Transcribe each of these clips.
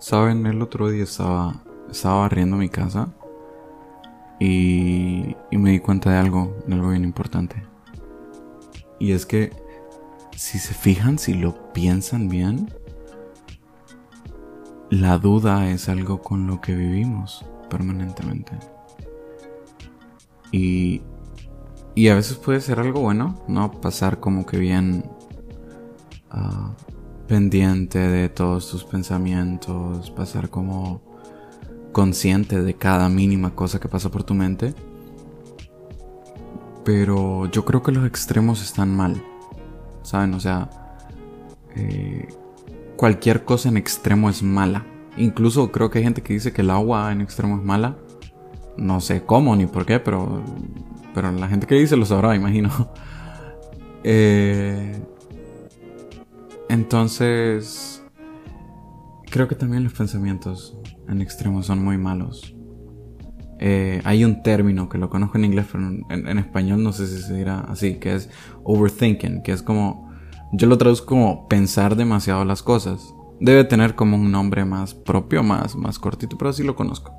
Saben, el otro día estaba, estaba barriendo mi casa y, y me di cuenta de algo, de algo bien importante. Y es que si se fijan, si lo piensan bien, la duda es algo con lo que vivimos permanentemente. Y, y a veces puede ser algo bueno, ¿no? Pasar como que bien ah, pendiente de todos tus pensamientos, pasar como consciente de cada mínima cosa que pasa por tu mente. Pero yo creo que los extremos están mal. ¿Saben? O sea, eh, cualquier cosa en extremo es mala. Incluso creo que hay gente que dice que el agua en extremo es mala. No sé cómo ni por qué, pero, pero la gente que dice lo sabrá, imagino. Eh, entonces, creo que también los pensamientos en extremo son muy malos. Eh, hay un término que lo conozco en inglés, pero en, español no sé si se dirá así, que es overthinking, que es como, yo lo traduzco como pensar demasiado las cosas. Debe tener como un nombre más propio, más, más cortito, pero así lo conozco.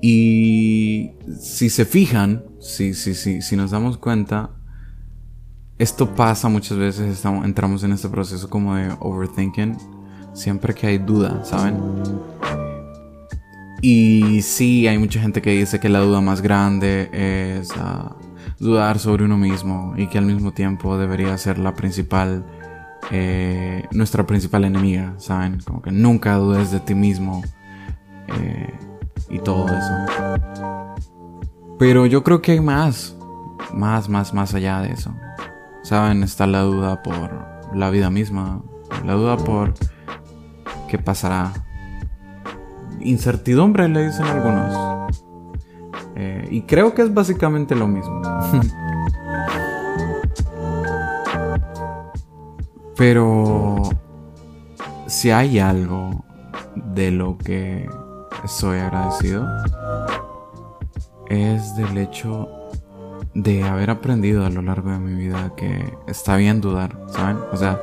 Y si se fijan, si, si, si, si nos damos cuenta, esto pasa muchas veces, entramos en este proceso como de overthinking, siempre que hay duda, ¿saben? Y sí, hay mucha gente que dice que la duda más grande es ah, dudar sobre uno mismo y que al mismo tiempo debería ser la principal, eh, nuestra principal enemiga, ¿saben? Como que nunca dudes de ti mismo eh, y todo eso. Pero yo creo que hay más, más, más, más allá de eso. ¿Saben? Está la duda por la vida misma, la duda por qué pasará incertidumbre, le dicen algunos. Eh, y creo que es básicamente lo mismo. Pero si hay algo de lo que soy agradecido, es del hecho de haber aprendido a lo largo de mi vida que está bien dudar, ¿saben? O sea,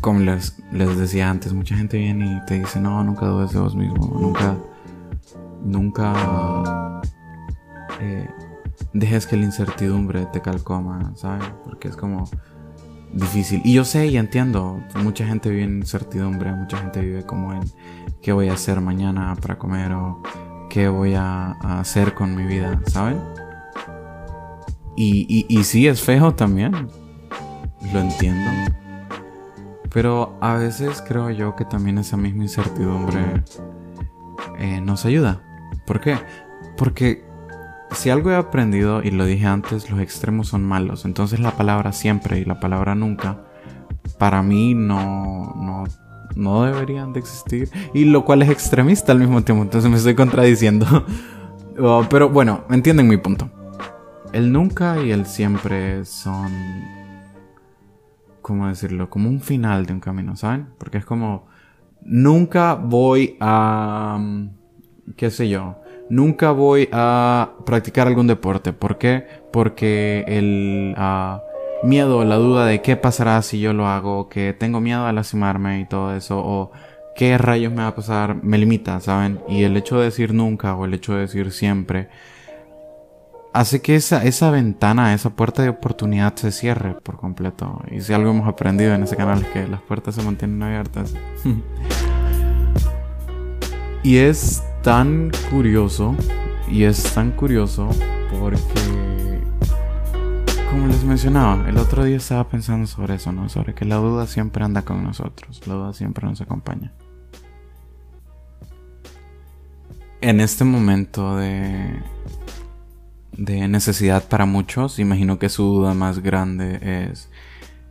como les, les decía antes, mucha gente viene y te dice, no, nunca dudes de vos mismo, nunca, nunca eh, dejes que la incertidumbre te calcoma, ¿sabes? Porque es como difícil. Y yo sé y entiendo, mucha gente vive en incertidumbre, mucha gente vive como en qué voy a hacer mañana para comer o qué voy a, hacer con mi vida, ¿saben? Y, sí, es feo también, lo entiendo. Pero a veces creo yo que también esa misma incertidumbre eh, nos ayuda. ¿Por qué? Porque si algo he aprendido, y lo dije antes, los extremos son malos. Entonces la palabra siempre y la palabra nunca, para mí no, no, no deberían de existir. Y lo cual es extremista al mismo tiempo. Entonces me estoy contradiciendo. Oh, pero bueno, entienden mi punto. El nunca y el siempre son ¿cómo decirlo? Como un final de un camino, ¿saben? Porque es como, nunca voy a, mm, qué sé yo, nunca voy a practicar algún deporte. ¿Por qué? Porque el uh, miedo, la duda de qué pasará si yo lo hago, que tengo miedo a lastimarme y todo eso, o qué rayos me va a pasar, me limita, ¿saben? Y el hecho de decir nunca o el hecho de decir siempre, hace que esa, esa ventana, esa puerta de oportunidad se cierre por completo. Y si algo hemos aprendido en ese canal es que las puertas se mantienen abiertas. y es tan curioso, y es tan curioso porque, como les mencionaba, el otro día estaba pensando sobre eso, ¿no? Sobre que la duda siempre anda con nosotros, la duda siempre nos acompaña. En este momento de de necesidad para muchos. Imagino que su duda más grande es,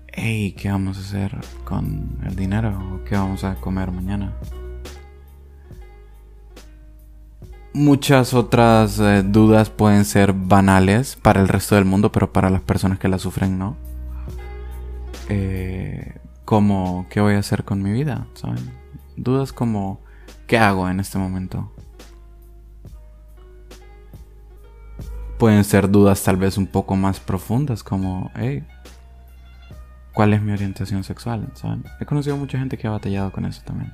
hey, ¿qué vamos a hacer con el dinero? ¿Qué vamos a comer mañana? Muchas otras eh, dudas pueden ser banales para el resto del mundo, pero para las personas que la sufren no. Eh, como, ¿qué voy a hacer con mi vida? ¿Saben? Dudas como, ¿qué hago en este momento? Pueden ser dudas tal vez un poco más profundas como, hey, cuál es mi orientación sexual, ¿saben? He conocido mucha gente que ha batallado con eso también.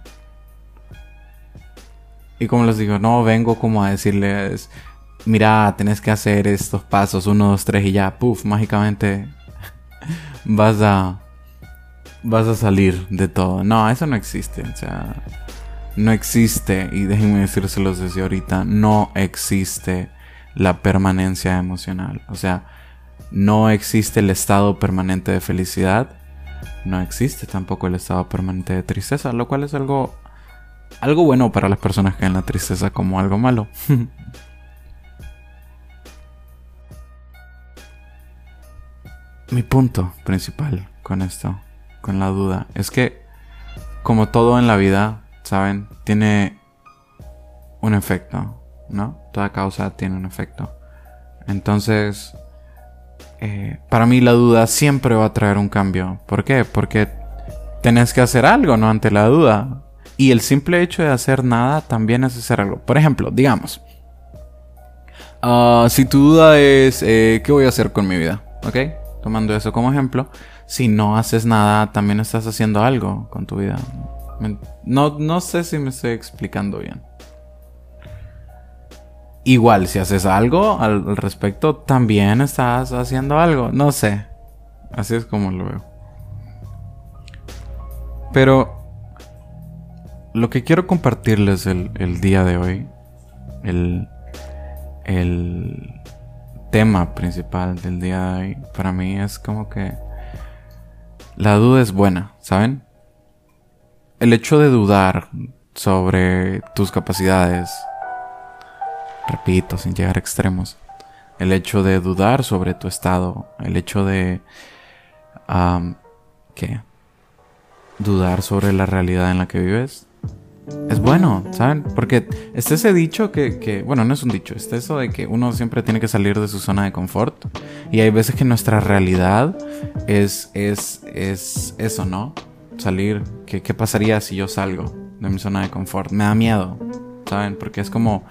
Y como les digo, no vengo como a decirles, mira, tenés que hacer estos pasos, uno, dos, tres y ya, puff, mágicamente vas a vas a salir de todo. No, eso no existe, o sea, no existe y déjenme decírselos desde ahorita, no existe la permanencia emocional, o sea, no existe el estado permanente de felicidad, no existe tampoco el estado permanente de tristeza, lo cual es algo algo bueno para las personas que ven la tristeza como algo malo. Mi punto principal con esto, con la duda, es que como todo en la vida, ¿saben? Tiene un efecto, ¿no? Toda causa tiene un efecto. Entonces, eh, para mí la duda siempre va a traer un cambio. ¿Por qué? Porque tenés que hacer algo, ¿no? Ante la duda. Y el simple hecho de hacer nada también es hacer algo. Por ejemplo, digamos, ah, si tu duda es, eh, ¿qué voy a hacer con mi vida? ¿Ok? Tomando eso como ejemplo, si no haces nada, también estás haciendo algo con tu vida. No, no sé si me estoy explicando bien. Igual, si haces algo al respecto, también estás haciendo algo. No sé. Así es como lo veo. Pero lo que quiero compartirles el, día de hoy, el, el tema principal del día de hoy, para mí es como que la duda es buena, ¿saben? El hecho de dudar sobre tus capacidades, repito, sin llegar a extremos, el hecho de dudar sobre tu estado, el hecho de... ¿Qué? Dudar sobre la realidad en la que vives, es bueno, ¿saben? Porque está ese dicho que, bueno, no es un dicho, está eso de que uno siempre tiene que salir de su zona de confort. Y hay veces que nuestra realidad es, es, es eso, ¿no? Salir, ¿qué, ¿qué pasaría si yo salgo de mi zona de confort? Me da miedo, ¿saben? Porque es como,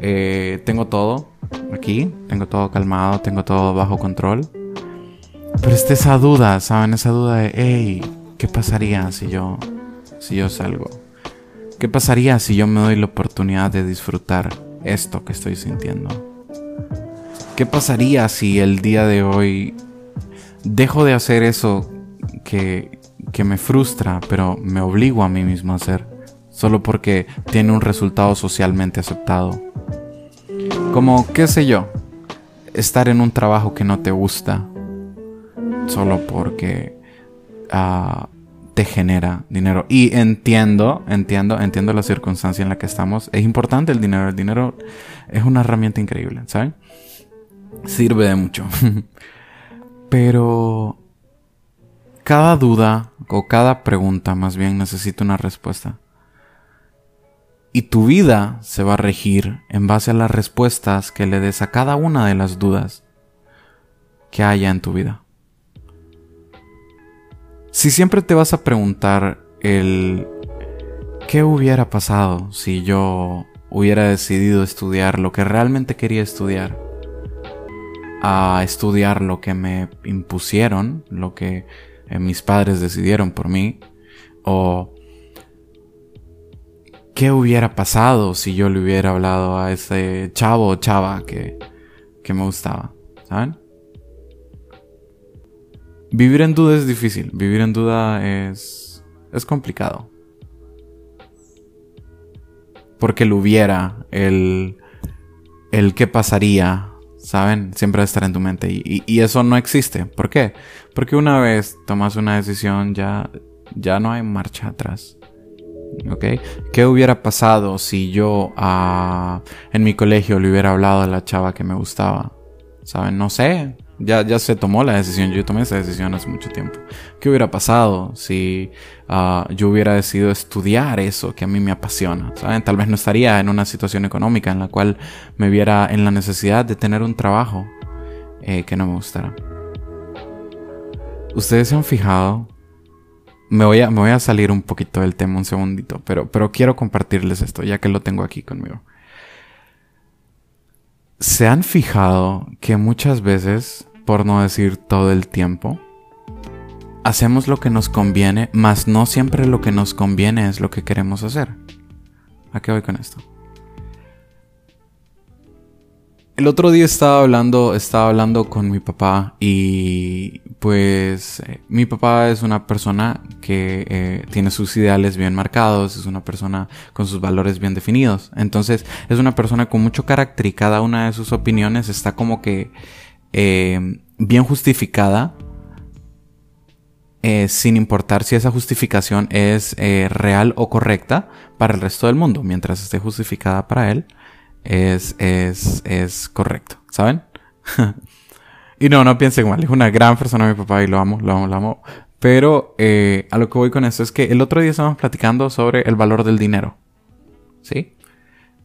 eh, tengo todo aquí, tengo todo calmado, tengo todo bajo control. Pero está esa duda, ¿saben? Esa duda de, hey, ¿qué pasaría si yo, si yo salgo? ¿Qué pasaría si yo me doy la oportunidad de disfrutar esto que estoy sintiendo? ¿Qué pasaría si el día de hoy dejo de hacer eso que, que me frustra, pero me obligo a mí mismo a hacer, solo porque tiene un resultado socialmente aceptado? Como, qué sé yo, estar en un trabajo que no te gusta, solo porque uh, te genera dinero. Y entiendo, entiendo, entiendo la circunstancia en la que estamos. Es importante el dinero. El dinero es una herramienta increíble, ¿saben? Sirve de mucho. Pero cada duda o cada pregunta más bien necesita una respuesta. Y tu vida se va a regir en base a las respuestas que le des a cada una de las dudas que haya en tu vida. Si siempre te vas a preguntar el ¿qué hubiera pasado si yo hubiera decidido estudiar lo que realmente quería estudiar? A estudiar lo que me impusieron, lo que eh, mis padres decidieron por mí, o ¿qué hubiera pasado si yo le hubiera hablado a ese chavo o chava que, que me gustaba? ¿Saben? Vivir en duda es difícil, vivir en duda es, es complicado. Porque lo hubiera, el, el qué pasaría, ¿saben? Siempre va a estar en tu mente y, y, eso no existe. ¿Por qué? Porque una vez tomas una decisión ya, ya no hay marcha atrás. ¿Ok? ¿Qué hubiera pasado si yo ah, en mi colegio le hubiera hablado a la chava que me gustaba? ¿Saben? No sé. Ya, ya se tomó la decisión, yo tomé esa decisión hace mucho tiempo. ¿Qué hubiera pasado si ah, yo hubiera decidido estudiar eso que a mí me apasiona? ¿saben? Tal vez no estaría en una situación económica en la cual me viera en la necesidad de tener un trabajo eh, que no me gustara. Ustedes se han fijado, me voy, a, me voy a salir un poquito del tema un segundito, pero, pero quiero compartirles esto ya que lo tengo aquí conmigo. ¿Se han fijado que muchas veces por no decir todo el tiempo, hacemos lo que nos conviene, mas no siempre lo que nos conviene es lo que queremos hacer. ¿A qué voy con esto? El otro día estaba hablando, estaba hablando con mi papá y pues eh, mi papá es una persona que eh, tiene sus ideales bien marcados, es una persona con sus valores bien definidos. Entonces es una persona con mucho carácter y cada una de sus opiniones está como que eh, bien justificada sin importar si esa justificación es real o correcta para el resto del mundo, mientras esté justificada para él es, es, es correcto, ¿saben? y no, no piensen mal, es una gran persona mi papá y lo amo, lo amo, lo amo. Pero eh, a lo que voy con esto es que el otro día estábamos platicando sobre el valor del dinero. ¿Sí?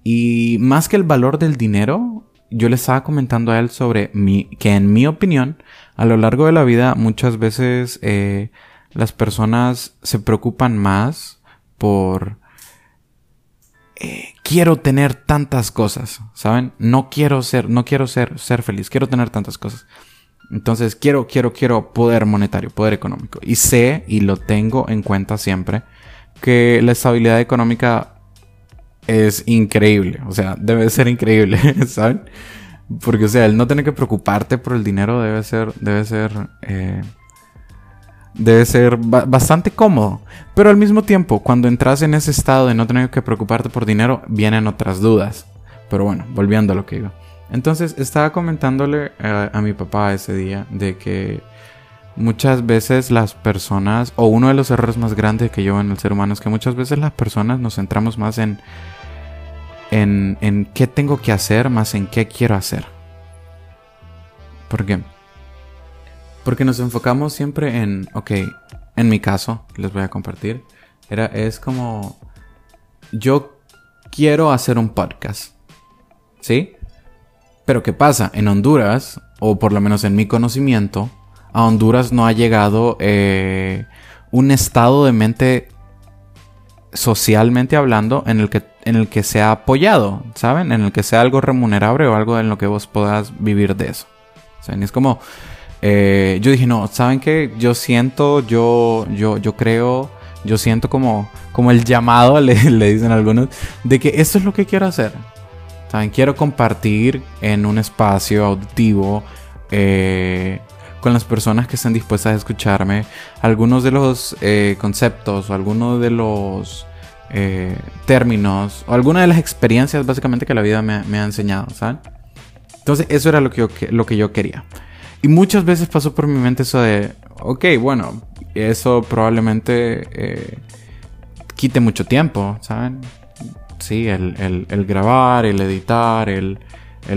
Y más que el valor del dinero, yo le estaba comentando a él sobre mi, que en mi opinión, a lo largo de la vida muchas veces eh, las personas se preocupan más por eh, quiero tener tantas cosas, ¿saben? No quiero ser, no quiero ser, ser feliz, quiero tener tantas cosas. Entonces quiero, quiero, quiero poder monetario, poder económico. Y sé, y lo tengo en cuenta siempre, que la estabilidad económica es increíble. O sea, debe ser increíble, ¿saben? Porque, o sea, el no tener que preocuparte por el dinero debe ser, debe ser, eh, debe ser bastante cómodo. Pero al mismo tiempo, cuando entras en ese estado de no tener que preocuparte por dinero, vienen otras dudas. Pero bueno, volviendo a lo que digo. Entonces, estaba comentándole a, a mi papá ese día de que muchas veces las personas, o uno de los errores más grandes que yo en el ser humano es que muchas veces las personas nos centramos más en, en, en qué tengo que hacer, más en qué quiero hacer. ¿Por qué? Porque nos enfocamos siempre en, ok, en mi caso, les voy a compartir, era, es como, yo quiero hacer un podcast, ¿sí? Pero ¿qué pasa? En Honduras, o por lo menos en mi conocimiento, a Honduras no ha llegado eh, un estado de mente socialmente hablando en el que en el que sea apoyado, ¿saben? En el que sea algo remunerable o algo en lo que vos puedas vivir de eso. O es como eh, yo dije, no, ¿saben qué? Yo siento, yo, yo, yo creo, yo siento como, como el llamado, le, dicen algunos, de que esto es lo que quiero hacer. ¿Saben? Quiero compartir en un espacio auditivo eh, con las personas que estén dispuestas a escucharme algunos de los eh, conceptos o algunos de los términos o algunas de las experiencias básicamente que la vida me, me ha enseñado, ¿saben? Entonces eso era lo que yo, lo que yo quería. Y muchas veces pasó por mi mente eso de, ok, bueno, eso probablemente eh, quite mucho tiempo, ¿saben? Sí, el, grabar, el editar, el,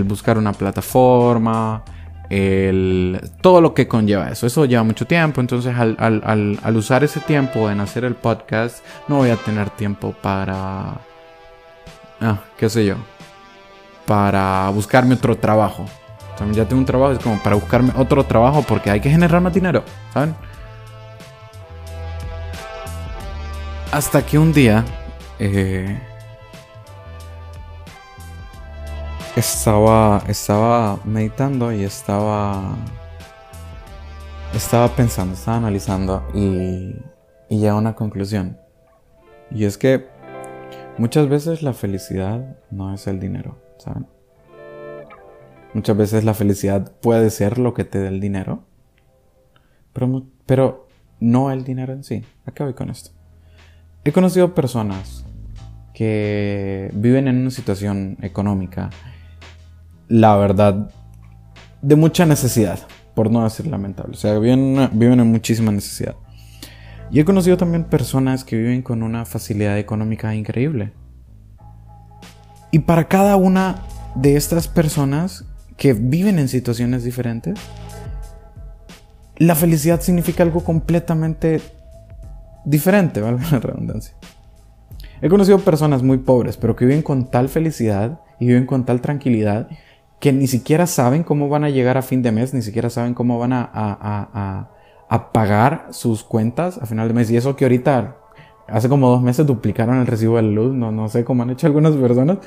buscar una plataforma, el, todo lo que conlleva eso. Eso lleva mucho tiempo, entonces al, al, usar ese tiempo en hacer el podcast, no voy a tener tiempo para... Ah, qué sé yo. Para buscarme otro trabajo. Ya tengo un trabajo, es como para buscarme otro trabajo porque hay que generar más dinero, ¿saben? Hasta que un día eh, estaba, estaba meditando y estaba, estaba pensando, estaba analizando y, y a una conclusión. Y es que muchas veces la felicidad no es el dinero, ¿saben? Muchas veces la felicidad puede ser lo que te dé el dinero, pero, no el dinero en sí. ¿A qué voy con esto? He conocido personas que viven en una situación económica, la verdad, de mucha necesidad, por no decir lamentable. O sea, viven en muchísima necesidad. Y he conocido también personas que viven con una facilidad económica increíble. Y para cada una de estas personas que viven en situaciones diferentes, la felicidad significa algo completamente diferente, valga la redundancia. He conocido personas muy pobres, pero que viven con tal felicidad y viven con tal tranquilidad que ni siquiera saben cómo van a llegar a fin de mes, ni siquiera saben cómo van a, a, a, pagar sus cuentas a final de mes. Y eso que ahorita, hace como dos meses, duplicaron el recibo de luz. No, no sé cómo han hecho algunas personas,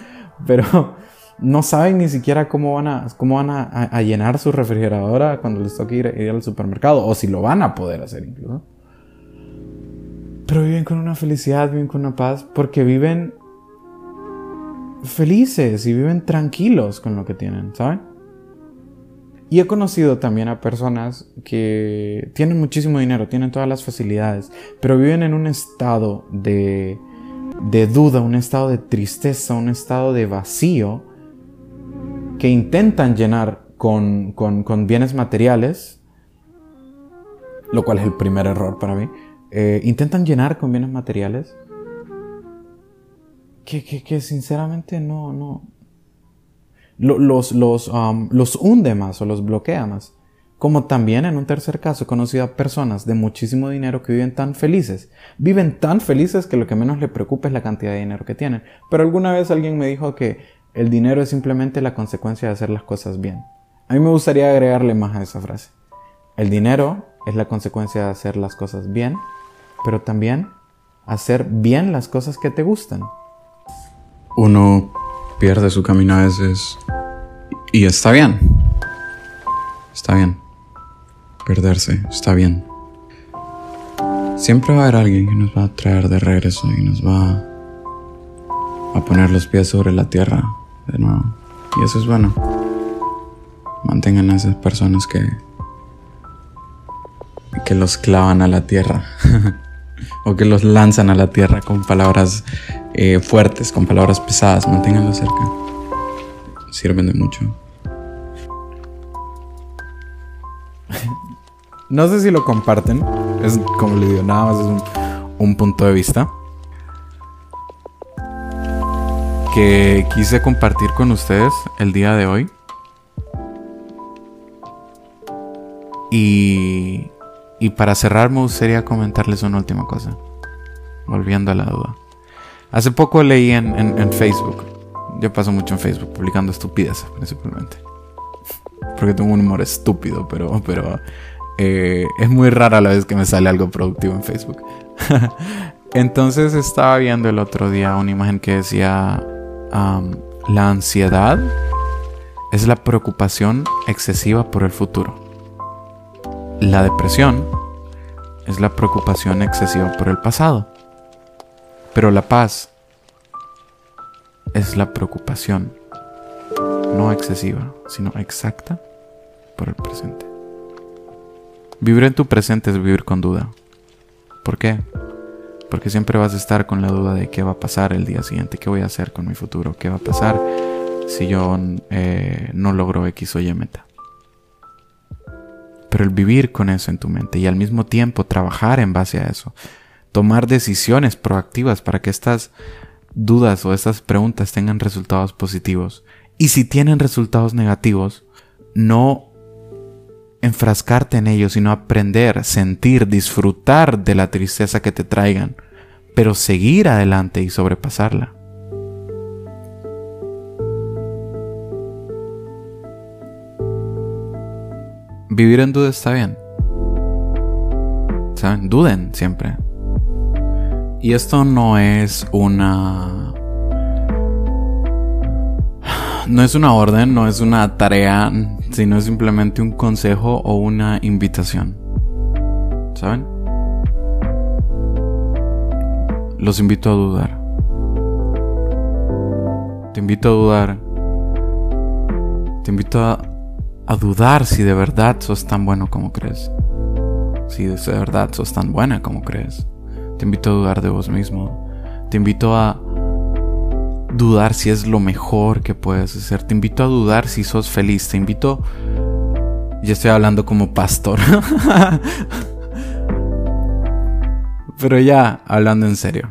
pero no saben ni siquiera cómo van a, cómo van a, llenar su refrigeradora cuando les toque ir, ir, al supermercado, o si lo van a poder hacer incluso. Pero viven con una felicidad, viven con una paz, porque viven felices y viven tranquilos con lo que tienen, ¿saben? Y he conocido también a personas que tienen muchísimo dinero, tienen todas las facilidades, pero viven en un estado de, de duda, un estado de tristeza, un estado de vacío, que intentan llenar con, con, bienes materiales, lo cual es el primer error para mí, eh, intentan llenar con bienes materiales que, que, que sinceramente no, no, los, los, um, los hunde más o los bloquea más. Como también en un tercer caso he conocido a personas de muchísimo dinero que viven tan felices. Viven tan felices que lo que menos le preocupa es la cantidad de dinero que tienen. Pero alguna vez alguien me dijo que el dinero es simplemente la consecuencia de hacer las cosas bien. A mí me gustaría agregarle más a esa frase. El dinero es la consecuencia de hacer las cosas bien, pero también hacer bien las cosas que te gustan. Uno pierde su camino a veces. Y está bien. Está bien. Perderse, está bien. Siempre va a haber alguien que nos va a traer de regreso y nos va a poner los pies sobre la tierra de nuevo. Y eso es bueno. Mantengan a esas personas que que los clavan a la tierra o que los lanzan a la tierra con palabras eh, fuertes, con palabras pesadas, manténganlo cerca. Sirven de mucho. No sé si lo comparten. Es como le digo, nada más es un, punto de vista. Que quise compartir con ustedes el día de hoy. Y, y para cerrar me gustaría comentarles una última cosa. Volviendo a la duda. Hace poco leí en, Facebook. Yo paso mucho en Facebook publicando estupideces principalmente. Porque tengo un humor estúpido, pero, pero eh, es muy rara la vez que me sale algo productivo en Facebook. Entonces estaba viendo el otro día una imagen que decía, la ansiedad es la preocupación excesiva por el futuro. La depresión es la preocupación excesiva por el pasado. Pero la paz es la preocupación, no excesiva, sino exacta por el presente. Vivir en tu presente es vivir con duda. ¿Por qué? Porque siempre vas a estar con la duda de qué va a pasar el día siguiente, qué voy a hacer con mi futuro, qué va a pasar si yo eh, no logro X o Y meta. Pero el vivir con eso en tu mente y al mismo tiempo trabajar en base a eso, tomar decisiones proactivas para que estas dudas o estas preguntas tengan resultados positivos. Y si tienen resultados negativos, no enfrascarte en ellos, sino aprender, sentir, disfrutar de la tristeza que te traigan, pero seguir adelante y sobrepasarla. Vivir en duda está bien. ¿Saben? Duden siempre. Y esto no es una... No es una orden, no es una tarea, sino simplemente un consejo o una invitación. ¿Saben? Los invito a dudar. Te invito a dudar. Te invito a, a dudar si de verdad sos tan bueno como crees. Si de verdad sos tan buena como crees. Te invito a dudar de vos mismo. Te invito a dudar si es lo mejor que puedes hacer. Te invito a dudar si sos feliz. Te invito... Ya estoy hablando como pastor. Pero ya, hablando en serio.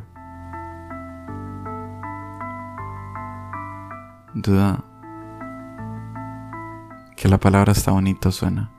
Duda. Que la palabra está bonito suena.